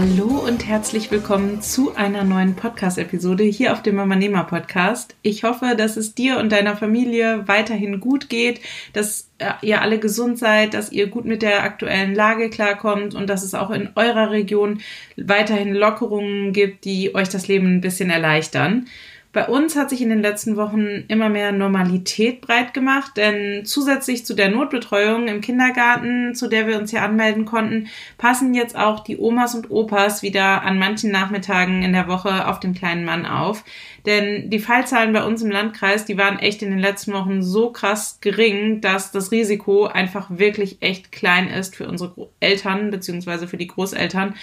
Hallo und herzlich willkommen zu einer neuen Podcast-Episode hier auf dem Mama Nehmer Podcast. Ich hoffe, dass es dir und deiner Familie weiterhin gut geht, dass äh, ihr alle gesund seid, dass ihr gut mit der aktuellen Lage klarkommt und dass es auch in eurer Region weiterhin Lockerungen gibt, die euch das Leben ein bisschen erleichtern. Bei uns hat sich in den letzten Wochen immer mehr Normalität breit gemacht, denn zusätzlich zu der Notbetreuung im Kindergarten, zu der wir uns hier anmelden konnten, passen jetzt auch die Omas und Opas wieder an manchen Nachmittagen in der Woche auf den kleinen Mann auf. Denn die Fallzahlen bei uns im Landkreis, die waren echt in den letzten Wochen so krass gering, dass das Risiko einfach wirklich echt klein ist für unsere Eltern beziehungsweise für die Großeltern.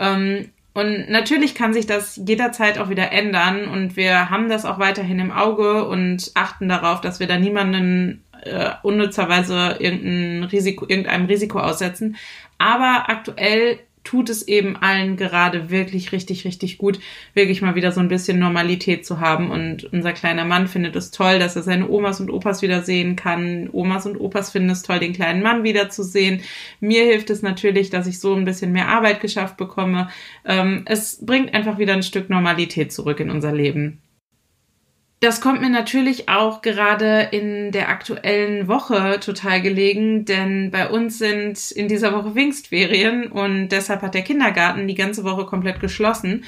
Ähm, und natürlich kann sich das jederzeit auch wieder ändern und wir haben das auch weiterhin im Auge und achten darauf, dass wir da niemanden äh, unnützerweise irgendein Risiko, irgendeinem Risiko aussetzen. Aber aktuell tut es eben allen gerade wirklich richtig, richtig gut, wirklich mal wieder so ein bisschen Normalität zu haben. Und unser kleiner Mann findet es toll, dass er seine Omas und Opas wieder sehen kann. Omas und Opas finden es toll, den kleinen Mann wiederzusehen. Mir hilft es natürlich, dass ich so ein bisschen mehr Arbeit geschafft bekomme. Ähm, es bringt einfach wieder ein Stück Normalität zurück in unser Leben. Das kommt mir natürlich auch gerade in der aktuellen Woche total gelegen, denn bei uns sind in dieser Woche Pfingstferien und deshalb hat der Kindergarten die ganze Woche komplett geschlossen.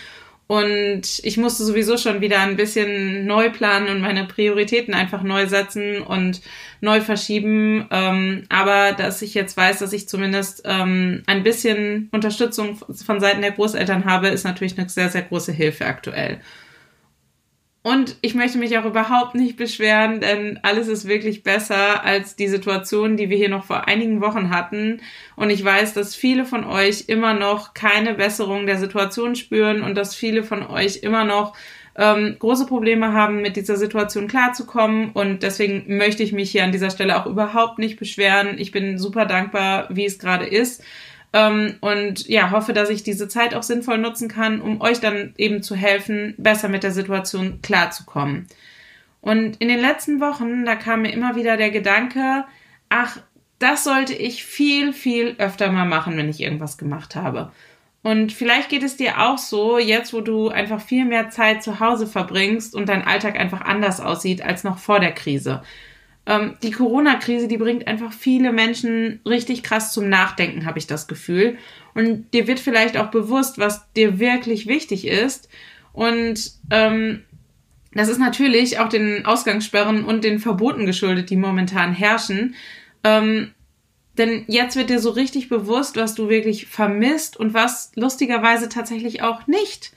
Und ich musste sowieso schon wieder ein bisschen neu planen und meine Prioritäten einfach neu setzen und neu verschieben. Ähm, aber dass ich jetzt weiß, dass ich zumindest ähm, ein bisschen Unterstützung von Seiten der Großeltern habe, ist natürlich eine sehr, sehr große Hilfe aktuell. Und ich möchte mich auch überhaupt nicht beschweren, denn alles ist wirklich besser als die Situation, die wir hier noch vor einigen Wochen hatten. Und ich weiß, dass viele von euch immer noch keine Besserung der Situation spüren und dass viele von euch immer noch ähm, große Probleme haben, mit dieser Situation klarzukommen. Und deswegen möchte ich mich hier an dieser Stelle auch überhaupt nicht beschweren. Ich bin super dankbar, wie es gerade ist. Ähm, und ja, hoffe, dass ich diese Zeit auch sinnvoll nutzen kann, um euch dann eben zu helfen, besser mit der Situation klarzukommen. Und in den letzten Wochen, da kam mir immer wieder der Gedanke, ach, das sollte ich viel, viel öfter mal machen, wenn ich irgendwas gemacht habe. Und vielleicht geht es dir auch so, jetzt wo du einfach viel mehr Zeit zu Hause verbringst und dein Alltag einfach anders aussieht als noch vor der Krise. Ähm, die Corona-Krise, die bringt einfach viele Menschen richtig krass zum Nachdenken, habe ich das Gefühl. Und dir wird vielleicht auch bewusst, was dir wirklich wichtig ist. Und ähm, das ist natürlich auch den Ausgangssperren und den Verboten geschuldet, die momentan herrschen. Ähm, denn jetzt wird dir so richtig bewusst, was du wirklich vermisst und was lustigerweise tatsächlich auch nicht.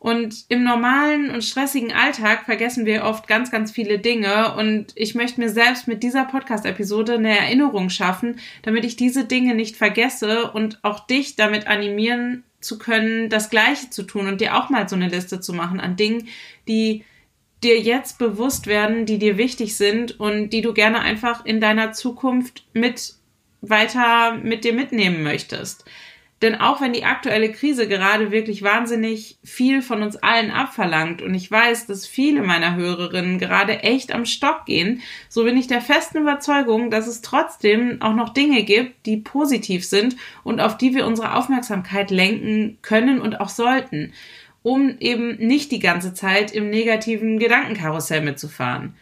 Und im normalen und stressigen Alltag vergessen wir oft ganz, ganz viele Dinge. Und ich möchte mir selbst mit dieser Podcast-Episode eine Erinnerung schaffen, damit ich diese Dinge nicht vergesse und auch dich damit animieren zu können, das Gleiche zu tun und dir auch mal so eine Liste zu machen an Dingen, die dir jetzt bewusst werden, die dir wichtig sind und die du gerne einfach in deiner Zukunft mit weiter mit dir mitnehmen möchtest. Denn auch wenn die aktuelle Krise gerade wirklich wahnsinnig viel von uns allen abverlangt und ich weiß, dass viele meiner Hörerinnen gerade echt am Stock gehen, so bin ich der festen Überzeugung, dass es trotzdem auch noch Dinge gibt, die positiv sind und auf die wir unsere Aufmerksamkeit lenken können und auch sollten, um eben nicht die ganze Zeit im negativen Gedankenkarussell mitzufahren.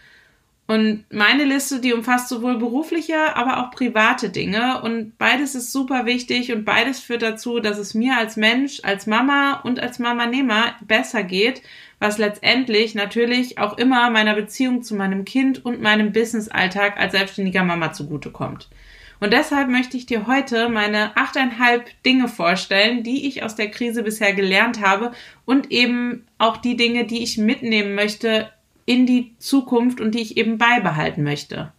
Und meine Liste, die umfasst sowohl berufliche, aber auch private Dinge. Und beides ist super wichtig und beides führt dazu, dass es mir als Mensch, als Mama und als Mama-Nehmer besser geht, was letztendlich natürlich auch immer meiner Beziehung zu meinem Kind und meinem Business-Alltag als selbstständiger Mama zugutekommt. Und deshalb möchte ich dir heute meine achteinhalb Dinge vorstellen, die ich aus der Krise bisher gelernt habe und eben auch die Dinge, die ich mitnehmen möchte in die Zukunft und die ich eben beibehalten möchte.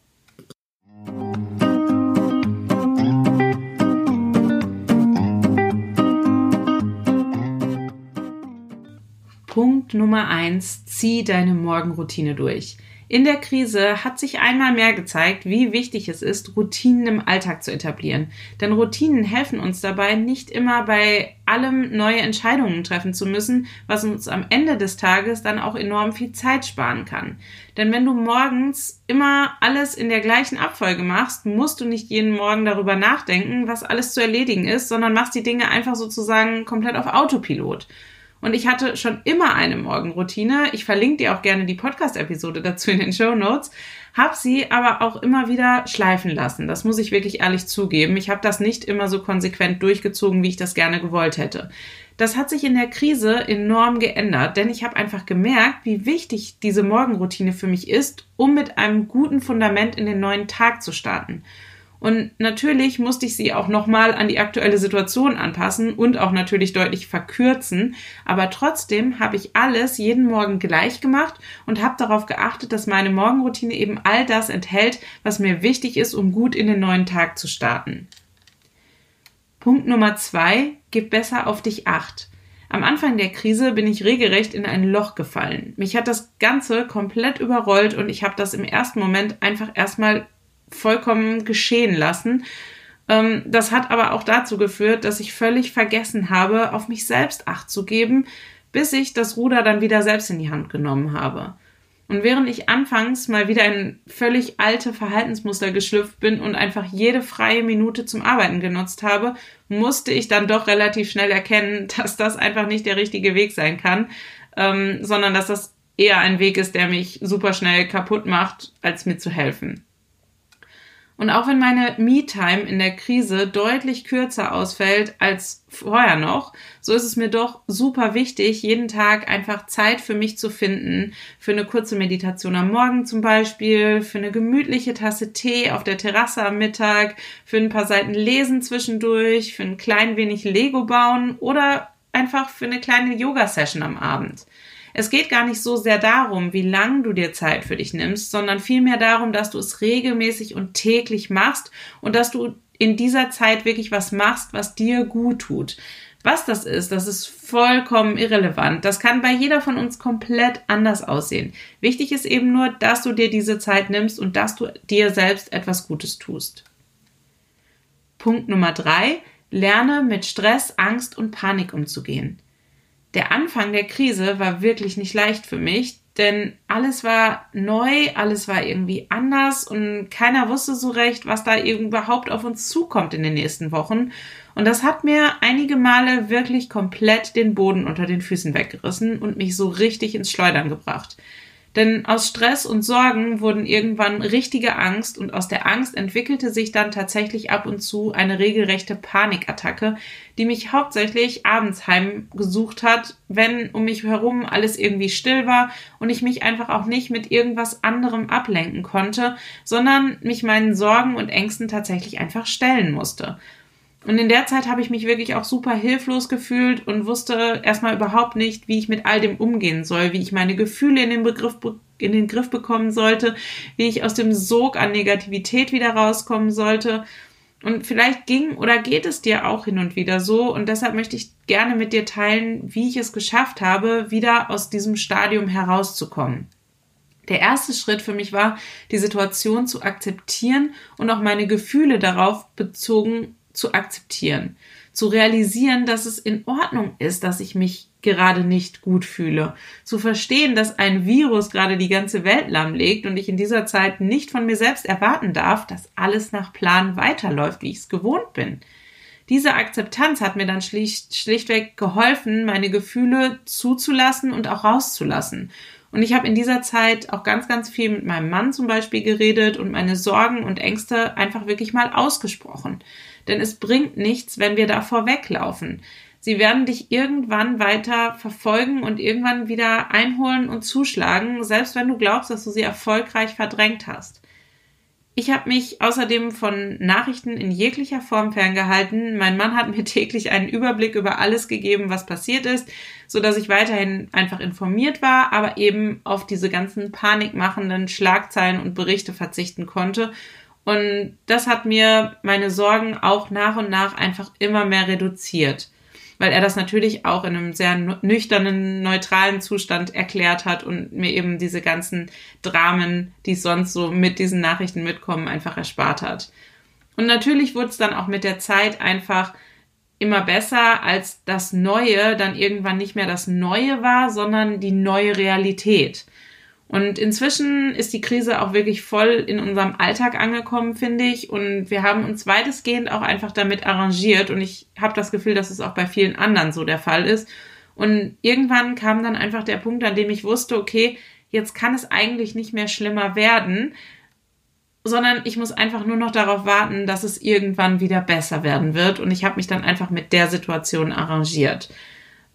Punkt Nummer 1. Zieh deine Morgenroutine durch. In der Krise hat sich einmal mehr gezeigt, wie wichtig es ist, Routinen im Alltag zu etablieren. Denn Routinen helfen uns dabei, nicht immer bei allem neue Entscheidungen treffen zu müssen, was uns am Ende des Tages dann auch enorm viel Zeit sparen kann. Denn wenn du morgens immer alles in der gleichen Abfolge machst, musst du nicht jeden Morgen darüber nachdenken, was alles zu erledigen ist, sondern machst die Dinge einfach sozusagen komplett auf Autopilot. Und ich hatte schon immer eine Morgenroutine. Ich verlinke dir auch gerne die Podcast-Episode dazu in den Show Notes. Hab sie aber auch immer wieder schleifen lassen. Das muss ich wirklich ehrlich zugeben. Ich habe das nicht immer so konsequent durchgezogen, wie ich das gerne gewollt hätte. Das hat sich in der Krise enorm geändert, denn ich habe einfach gemerkt, wie wichtig diese Morgenroutine für mich ist, um mit einem guten Fundament in den neuen Tag zu starten. Und natürlich musste ich sie auch nochmal an die aktuelle Situation anpassen und auch natürlich deutlich verkürzen. Aber trotzdem habe ich alles jeden Morgen gleich gemacht und habe darauf geachtet, dass meine Morgenroutine eben all das enthält, was mir wichtig ist, um gut in den neuen Tag zu starten. Punkt Nummer zwei, gib besser auf dich acht. Am Anfang der Krise bin ich regelrecht in ein Loch gefallen. Mich hat das Ganze komplett überrollt und ich habe das im ersten Moment einfach erstmal vollkommen geschehen lassen. Ähm, das hat aber auch dazu geführt, dass ich völlig vergessen habe, auf mich selbst Acht zu geben, bis ich das Ruder dann wieder selbst in die Hand genommen habe. Und während ich anfangs mal wieder in völlig alte Verhaltensmuster geschlüpft bin und einfach jede freie Minute zum Arbeiten genutzt habe, musste ich dann doch relativ schnell erkennen, dass das einfach nicht der richtige Weg sein kann, ähm, sondern dass das eher ein Weg ist, der mich super schnell kaputt macht, als mir zu helfen. Und auch wenn meine Me-Time in der Krise deutlich kürzer ausfällt als vorher noch, so ist es mir doch super wichtig, jeden Tag einfach Zeit für mich zu finden. Für eine kurze Meditation am Morgen zum Beispiel, für eine gemütliche Tasse Tee auf der Terrasse am Mittag, für ein paar Seiten Lesen zwischendurch, für ein klein wenig Lego bauen oder einfach für eine kleine Yoga-Session am Abend. Es geht gar nicht so sehr darum, wie lang du dir Zeit für dich nimmst, sondern vielmehr darum, dass du es regelmäßig und täglich machst und dass du in dieser Zeit wirklich was machst, was dir gut tut. Was das ist, das ist vollkommen irrelevant. Das kann bei jeder von uns komplett anders aussehen. Wichtig ist eben nur, dass du dir diese Zeit nimmst und dass du dir selbst etwas Gutes tust. Punkt Nummer drei. Lerne mit Stress, Angst und Panik umzugehen der Anfang der Krise war wirklich nicht leicht für mich, denn alles war neu, alles war irgendwie anders und keiner wusste so recht, was da überhaupt auf uns zukommt in den nächsten Wochen. Und das hat mir einige Male wirklich komplett den Boden unter den Füßen weggerissen und mich so richtig ins Schleudern gebracht. Denn aus Stress und Sorgen wurden irgendwann richtige Angst und aus der Angst entwickelte sich dann tatsächlich ab und zu eine regelrechte Panikattacke, die mich hauptsächlich abends heimgesucht hat, wenn um mich herum alles irgendwie still war und ich mich einfach auch nicht mit irgendwas anderem ablenken konnte, sondern mich meinen Sorgen und Ängsten tatsächlich einfach stellen musste. Und in der Zeit habe ich mich wirklich auch super hilflos gefühlt und wusste erstmal überhaupt nicht, wie ich mit all dem umgehen soll, wie ich meine Gefühle in den Begriff in den Griff bekommen sollte, wie ich aus dem Sog an Negativität wieder rauskommen sollte. Und vielleicht ging oder geht es dir auch hin und wieder so. Und deshalb möchte ich gerne mit dir teilen, wie ich es geschafft habe, wieder aus diesem Stadium herauszukommen. Der erste Schritt für mich war, die Situation zu akzeptieren und auch meine Gefühle darauf bezogen zu akzeptieren, zu realisieren, dass es in Ordnung ist, dass ich mich gerade nicht gut fühle, zu verstehen, dass ein Virus gerade die ganze Welt lahmlegt und ich in dieser Zeit nicht von mir selbst erwarten darf, dass alles nach Plan weiterläuft, wie ich es gewohnt bin. Diese Akzeptanz hat mir dann schlicht, schlichtweg geholfen, meine Gefühle zuzulassen und auch rauszulassen. Und ich habe in dieser Zeit auch ganz, ganz viel mit meinem Mann zum Beispiel geredet und meine Sorgen und Ängste einfach wirklich mal ausgesprochen denn es bringt nichts, wenn wir davor weglaufen. Sie werden dich irgendwann weiter verfolgen und irgendwann wieder einholen und zuschlagen, selbst wenn du glaubst, dass du sie erfolgreich verdrängt hast. Ich habe mich außerdem von Nachrichten in jeglicher Form ferngehalten. Mein Mann hat mir täglich einen Überblick über alles gegeben, was passiert ist, so dass ich weiterhin einfach informiert war, aber eben auf diese ganzen panikmachenden Schlagzeilen und Berichte verzichten konnte und das hat mir meine Sorgen auch nach und nach einfach immer mehr reduziert. weil er das natürlich auch in einem sehr nüchternen, neutralen Zustand erklärt hat und mir eben diese ganzen Dramen, die sonst so mit diesen Nachrichten mitkommen, einfach erspart hat. Und natürlich wurde es dann auch mit der Zeit einfach immer besser, als das Neue dann irgendwann nicht mehr das Neue war, sondern die neue Realität. Und inzwischen ist die Krise auch wirklich voll in unserem Alltag angekommen, finde ich. Und wir haben uns weitestgehend auch einfach damit arrangiert. Und ich habe das Gefühl, dass es auch bei vielen anderen so der Fall ist. Und irgendwann kam dann einfach der Punkt, an dem ich wusste, okay, jetzt kann es eigentlich nicht mehr schlimmer werden, sondern ich muss einfach nur noch darauf warten, dass es irgendwann wieder besser werden wird. Und ich habe mich dann einfach mit der Situation arrangiert.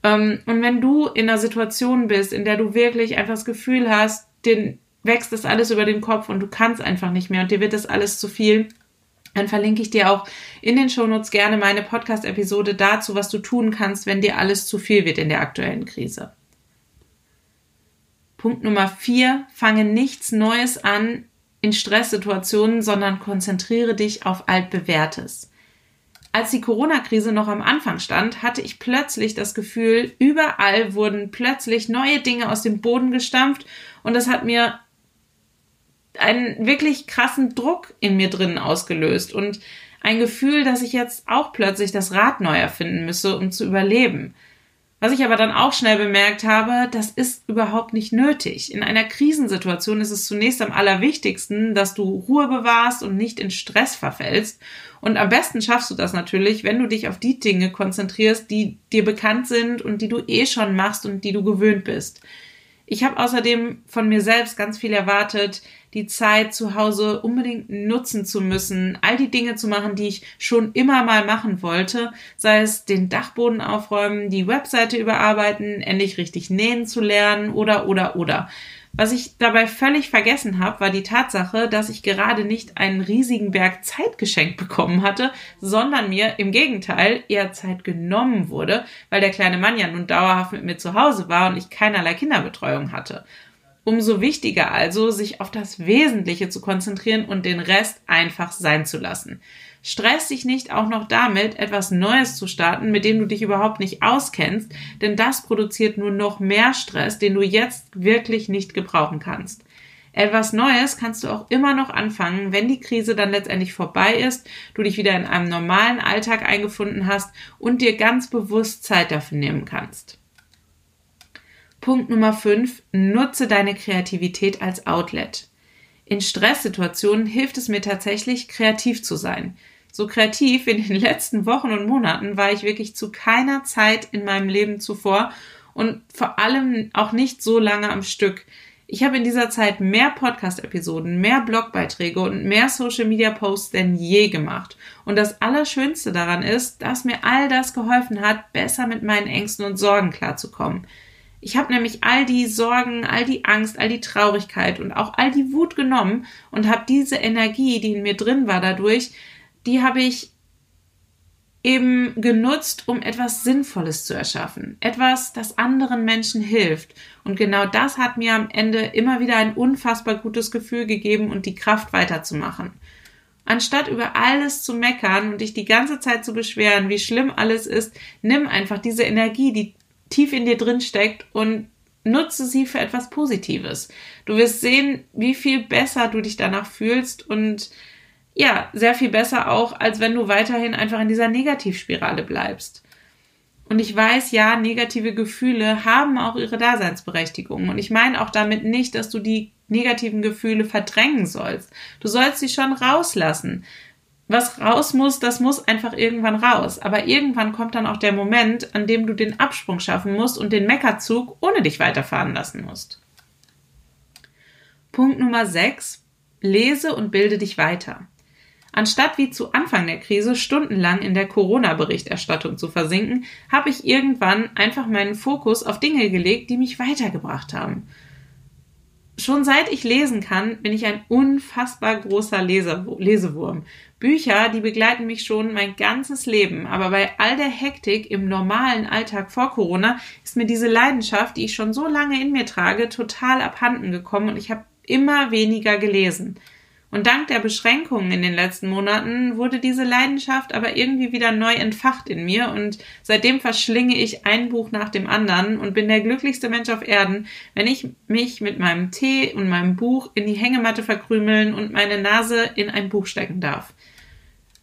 Ähm, und wenn du in einer Situation bist, in der du wirklich einfach das Gefühl hast, den wächst das alles über den Kopf und du kannst einfach nicht mehr und dir wird das alles zu viel, dann verlinke ich dir auch in den Shownotes gerne meine Podcast-Episode dazu, was du tun kannst, wenn dir alles zu viel wird in der aktuellen Krise. Punkt Nummer vier, fange nichts Neues an in Stresssituationen, sondern konzentriere dich auf altbewährtes. Als die Corona-Krise noch am Anfang stand, hatte ich plötzlich das Gefühl, überall wurden plötzlich neue Dinge aus dem Boden gestampft und das hat mir einen wirklich krassen Druck in mir drinnen ausgelöst und ein Gefühl, dass ich jetzt auch plötzlich das Rad neu erfinden müsse, um zu überleben. Was ich aber dann auch schnell bemerkt habe, das ist überhaupt nicht nötig. In einer Krisensituation ist es zunächst am allerwichtigsten, dass du Ruhe bewahrst und nicht in Stress verfällst. Und am besten schaffst du das natürlich, wenn du dich auf die Dinge konzentrierst, die dir bekannt sind und die du eh schon machst und die du gewöhnt bist. Ich habe außerdem von mir selbst ganz viel erwartet, die Zeit zu Hause unbedingt nutzen zu müssen, all die Dinge zu machen, die ich schon immer mal machen wollte, sei es den Dachboden aufräumen, die Webseite überarbeiten, endlich richtig nähen zu lernen oder oder oder. Was ich dabei völlig vergessen habe, war die Tatsache, dass ich gerade nicht einen riesigen Berg Zeit geschenkt bekommen hatte, sondern mir im Gegenteil eher Zeit genommen wurde, weil der kleine Mann ja nun dauerhaft mit mir zu Hause war und ich keinerlei Kinderbetreuung hatte. Umso wichtiger also, sich auf das Wesentliche zu konzentrieren und den Rest einfach sein zu lassen. Stress dich nicht auch noch damit, etwas Neues zu starten, mit dem du dich überhaupt nicht auskennst, denn das produziert nur noch mehr Stress, den du jetzt wirklich nicht gebrauchen kannst. Etwas Neues kannst du auch immer noch anfangen, wenn die Krise dann letztendlich vorbei ist, du dich wieder in einem normalen Alltag eingefunden hast und dir ganz bewusst Zeit dafür nehmen kannst. Punkt Nummer 5. Nutze deine Kreativität als Outlet. In Stresssituationen hilft es mir tatsächlich, kreativ zu sein. So kreativ in den letzten Wochen und Monaten war ich wirklich zu keiner Zeit in meinem Leben zuvor und vor allem auch nicht so lange am Stück. Ich habe in dieser Zeit mehr Podcast-Episoden, mehr Blogbeiträge und mehr Social-Media-Posts denn je gemacht. Und das Allerschönste daran ist, dass mir all das geholfen hat, besser mit meinen Ängsten und Sorgen klarzukommen. Ich habe nämlich all die Sorgen, all die Angst, all die Traurigkeit und auch all die Wut genommen und habe diese Energie, die in mir drin war dadurch, die habe ich eben genutzt, um etwas Sinnvolles zu erschaffen. Etwas, das anderen Menschen hilft. Und genau das hat mir am Ende immer wieder ein unfassbar gutes Gefühl gegeben und die Kraft weiterzumachen. Anstatt über alles zu meckern und dich die ganze Zeit zu beschweren, wie schlimm alles ist, nimm einfach diese Energie, die tief in dir drin steckt und nutze sie für etwas Positives. Du wirst sehen, wie viel besser du dich danach fühlst und ja, sehr viel besser auch, als wenn du weiterhin einfach in dieser Negativspirale bleibst. Und ich weiß, ja, negative Gefühle haben auch ihre Daseinsberechtigung. Und ich meine auch damit nicht, dass du die negativen Gefühle verdrängen sollst. Du sollst sie schon rauslassen. Was raus muss, das muss einfach irgendwann raus. Aber irgendwann kommt dann auch der Moment, an dem du den Absprung schaffen musst und den Meckerzug ohne dich weiterfahren lassen musst. Punkt Nummer 6. Lese und bilde dich weiter. Anstatt wie zu Anfang der Krise stundenlang in der Corona-Berichterstattung zu versinken, habe ich irgendwann einfach meinen Fokus auf Dinge gelegt, die mich weitergebracht haben. Schon seit ich lesen kann, bin ich ein unfassbar großer Leser Lesewurm. Bücher, die begleiten mich schon mein ganzes Leben, aber bei all der Hektik im normalen Alltag vor Corona ist mir diese Leidenschaft, die ich schon so lange in mir trage, total abhanden gekommen und ich habe immer weniger gelesen. Und dank der Beschränkungen in den letzten Monaten wurde diese Leidenschaft aber irgendwie wieder neu entfacht in mir und seitdem verschlinge ich ein Buch nach dem anderen und bin der glücklichste Mensch auf Erden, wenn ich mich mit meinem Tee und meinem Buch in die Hängematte verkrümeln und meine Nase in ein Buch stecken darf.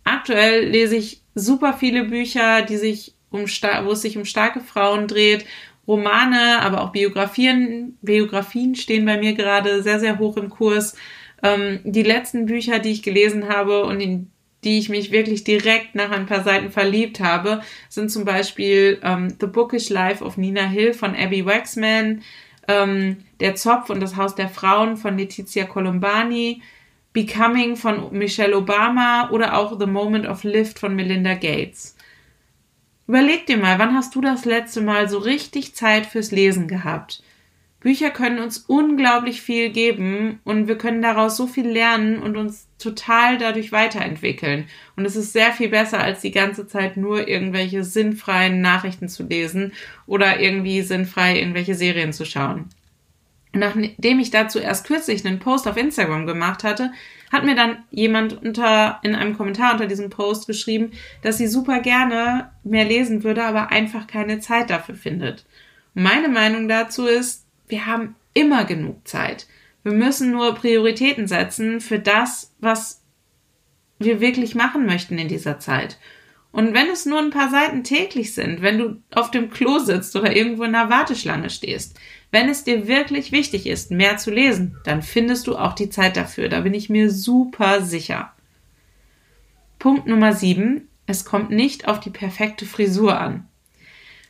Aktuell lese ich super viele Bücher, die sich um, wo es sich um starke Frauen dreht Romane, aber auch Biografien. Biografien stehen bei mir gerade sehr, sehr hoch im Kurs. Ähm, die letzten Bücher, die ich gelesen habe und in die ich mich wirklich direkt nach ein paar Seiten verliebt habe, sind zum Beispiel ähm, The Bookish Life of Nina Hill von Abby Waxman, ähm, Der Zopf und das Haus der Frauen von Letizia Colombani, Becoming von Michelle Obama oder auch The Moment of Lift von Melinda Gates. Überleg dir mal, wann hast du das letzte Mal so richtig Zeit fürs Lesen gehabt? Bücher können uns unglaublich viel geben und wir können daraus so viel lernen und uns total dadurch weiterentwickeln. Und es ist sehr viel besser, als die ganze Zeit nur irgendwelche sinnfreien Nachrichten zu lesen oder irgendwie sinnfrei irgendwelche Serien zu schauen. Nachdem ich dazu erst kürzlich einen Post auf Instagram gemacht hatte, hat mir dann jemand unter, in einem Kommentar unter diesem Post geschrieben, dass sie super gerne mehr lesen würde, aber einfach keine Zeit dafür findet. Meine Meinung dazu ist, wir haben immer genug Zeit. Wir müssen nur Prioritäten setzen für das, was wir wirklich machen möchten in dieser Zeit. Und wenn es nur ein paar Seiten täglich sind, wenn du auf dem Klo sitzt oder irgendwo in einer Warteschlange stehst, wenn es dir wirklich wichtig ist, mehr zu lesen, dann findest du auch die Zeit dafür. Da bin ich mir super sicher. Punkt Nummer sieben: Es kommt nicht auf die perfekte Frisur an.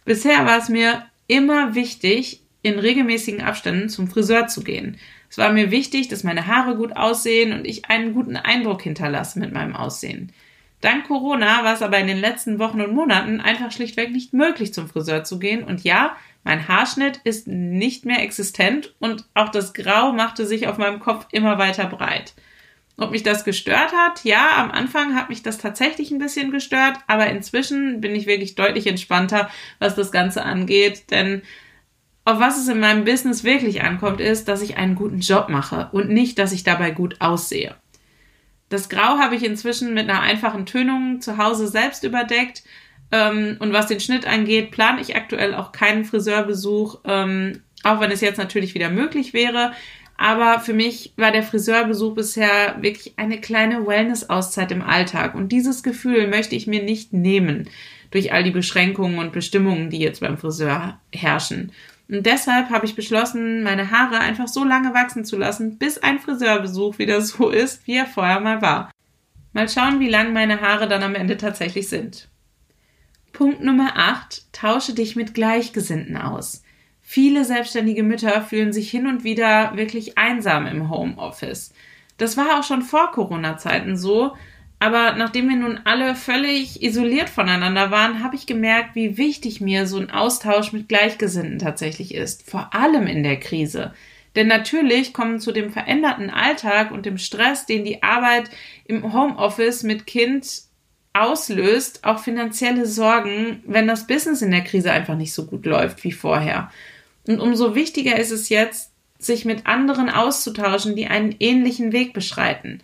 Bisher war es mir immer wichtig, in regelmäßigen Abständen zum Friseur zu gehen. Es war mir wichtig, dass meine Haare gut aussehen und ich einen guten Eindruck hinterlasse mit meinem Aussehen. Dank Corona war es aber in den letzten Wochen und Monaten einfach schlichtweg nicht möglich, zum Friseur zu gehen. Und ja, mein Haarschnitt ist nicht mehr existent und auch das Grau machte sich auf meinem Kopf immer weiter breit. Ob mich das gestört hat? Ja, am Anfang hat mich das tatsächlich ein bisschen gestört, aber inzwischen bin ich wirklich deutlich entspannter, was das Ganze angeht, denn auf was es in meinem Business wirklich ankommt, ist, dass ich einen guten Job mache und nicht, dass ich dabei gut aussehe. Das Grau habe ich inzwischen mit einer einfachen Tönung zu Hause selbst überdeckt. Ähm, und was den Schnitt angeht, plane ich aktuell auch keinen Friseurbesuch, ähm, auch wenn es jetzt natürlich wieder möglich wäre. Aber für mich war der Friseurbesuch bisher wirklich eine kleine Wellness-Auszeit im Alltag. Und dieses Gefühl möchte ich mir nicht nehmen durch all die Beschränkungen und Bestimmungen, die jetzt beim Friseur herrschen. Und deshalb habe ich beschlossen, meine Haare einfach so lange wachsen zu lassen, bis ein Friseurbesuch wieder so ist, wie er vorher mal war. Mal schauen, wie lang meine Haare dann am Ende tatsächlich sind. Punkt Nummer 8. Tausche dich mit Gleichgesinnten aus. Viele selbstständige Mütter fühlen sich hin und wieder wirklich einsam im Homeoffice. Das war auch schon vor Corona-Zeiten so, aber nachdem wir nun alle völlig isoliert voneinander waren, habe ich gemerkt, wie wichtig mir so ein Austausch mit Gleichgesinnten tatsächlich ist. Vor allem in der Krise. Denn natürlich kommen zu dem veränderten Alltag und dem Stress, den die Arbeit im Homeoffice mit Kind auslöst, auch finanzielle Sorgen, wenn das Business in der Krise einfach nicht so gut läuft wie vorher. Und umso wichtiger ist es jetzt, sich mit anderen auszutauschen, die einen ähnlichen Weg beschreiten.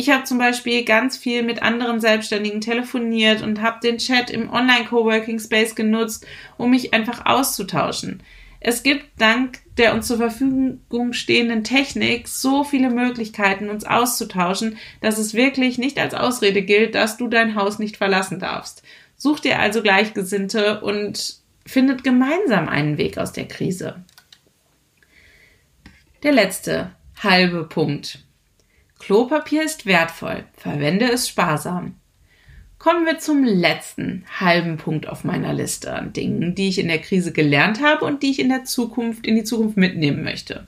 Ich habe zum Beispiel ganz viel mit anderen Selbstständigen telefoniert und habe den Chat im Online-Coworking Space genutzt, um mich einfach auszutauschen. Es gibt dank der uns zur Verfügung stehenden Technik so viele Möglichkeiten, uns auszutauschen, dass es wirklich nicht als Ausrede gilt, dass du dein Haus nicht verlassen darfst. Such dir also Gleichgesinnte und findet gemeinsam einen Weg aus der Krise. Der letzte halbe Punkt. Klopapier ist wertvoll, verwende es sparsam. Kommen wir zum letzten halben Punkt auf meiner Liste an Dingen, die ich in der Krise gelernt habe und die ich in der Zukunft, in die Zukunft mitnehmen möchte.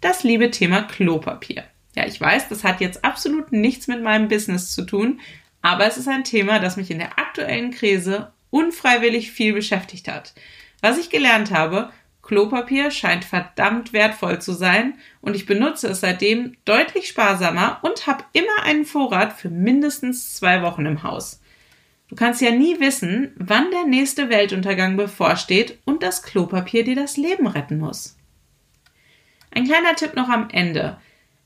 Das liebe Thema Klopapier. Ja, ich weiß, das hat jetzt absolut nichts mit meinem Business zu tun, aber es ist ein Thema, das mich in der aktuellen Krise unfreiwillig viel beschäftigt hat. Was ich gelernt habe, Klopapier scheint verdammt wertvoll zu sein und ich benutze es seitdem deutlich sparsamer und habe immer einen Vorrat für mindestens zwei Wochen im Haus. Du kannst ja nie wissen, wann der nächste Weltuntergang bevorsteht und das Klopapier dir das Leben retten muss. Ein kleiner Tipp noch am Ende.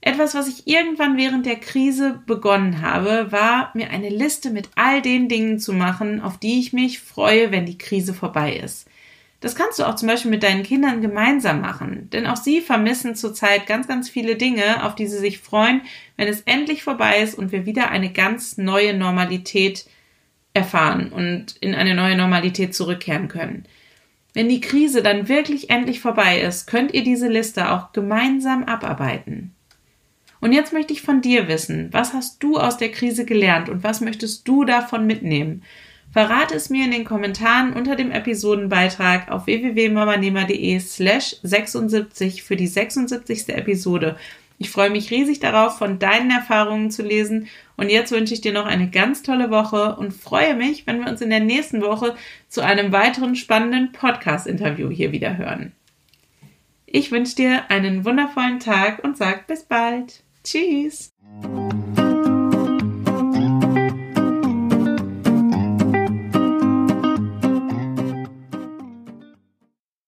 Etwas, was ich irgendwann während der Krise begonnen habe, war mir eine Liste mit all den Dingen zu machen, auf die ich mich freue, wenn die Krise vorbei ist. Das kannst du auch zum Beispiel mit deinen Kindern gemeinsam machen, denn auch sie vermissen zurzeit ganz, ganz viele Dinge, auf die sie sich freuen, wenn es endlich vorbei ist und wir wieder eine ganz neue Normalität erfahren und in eine neue Normalität zurückkehren können. Wenn die Krise dann wirklich endlich vorbei ist, könnt ihr diese Liste auch gemeinsam abarbeiten. Und jetzt möchte ich von dir wissen, was hast du aus der Krise gelernt und was möchtest du davon mitnehmen? Verrate es mir in den Kommentaren unter dem Episodenbeitrag auf www.mamanehmer.de slash 76 für die 76. Episode. Ich freue mich riesig darauf, von deinen Erfahrungen zu lesen. Und jetzt wünsche ich dir noch eine ganz tolle Woche und freue mich, wenn wir uns in der nächsten Woche zu einem weiteren spannenden Podcast-Interview hier wieder hören. Ich wünsche dir einen wundervollen Tag und sag bis bald. Tschüss.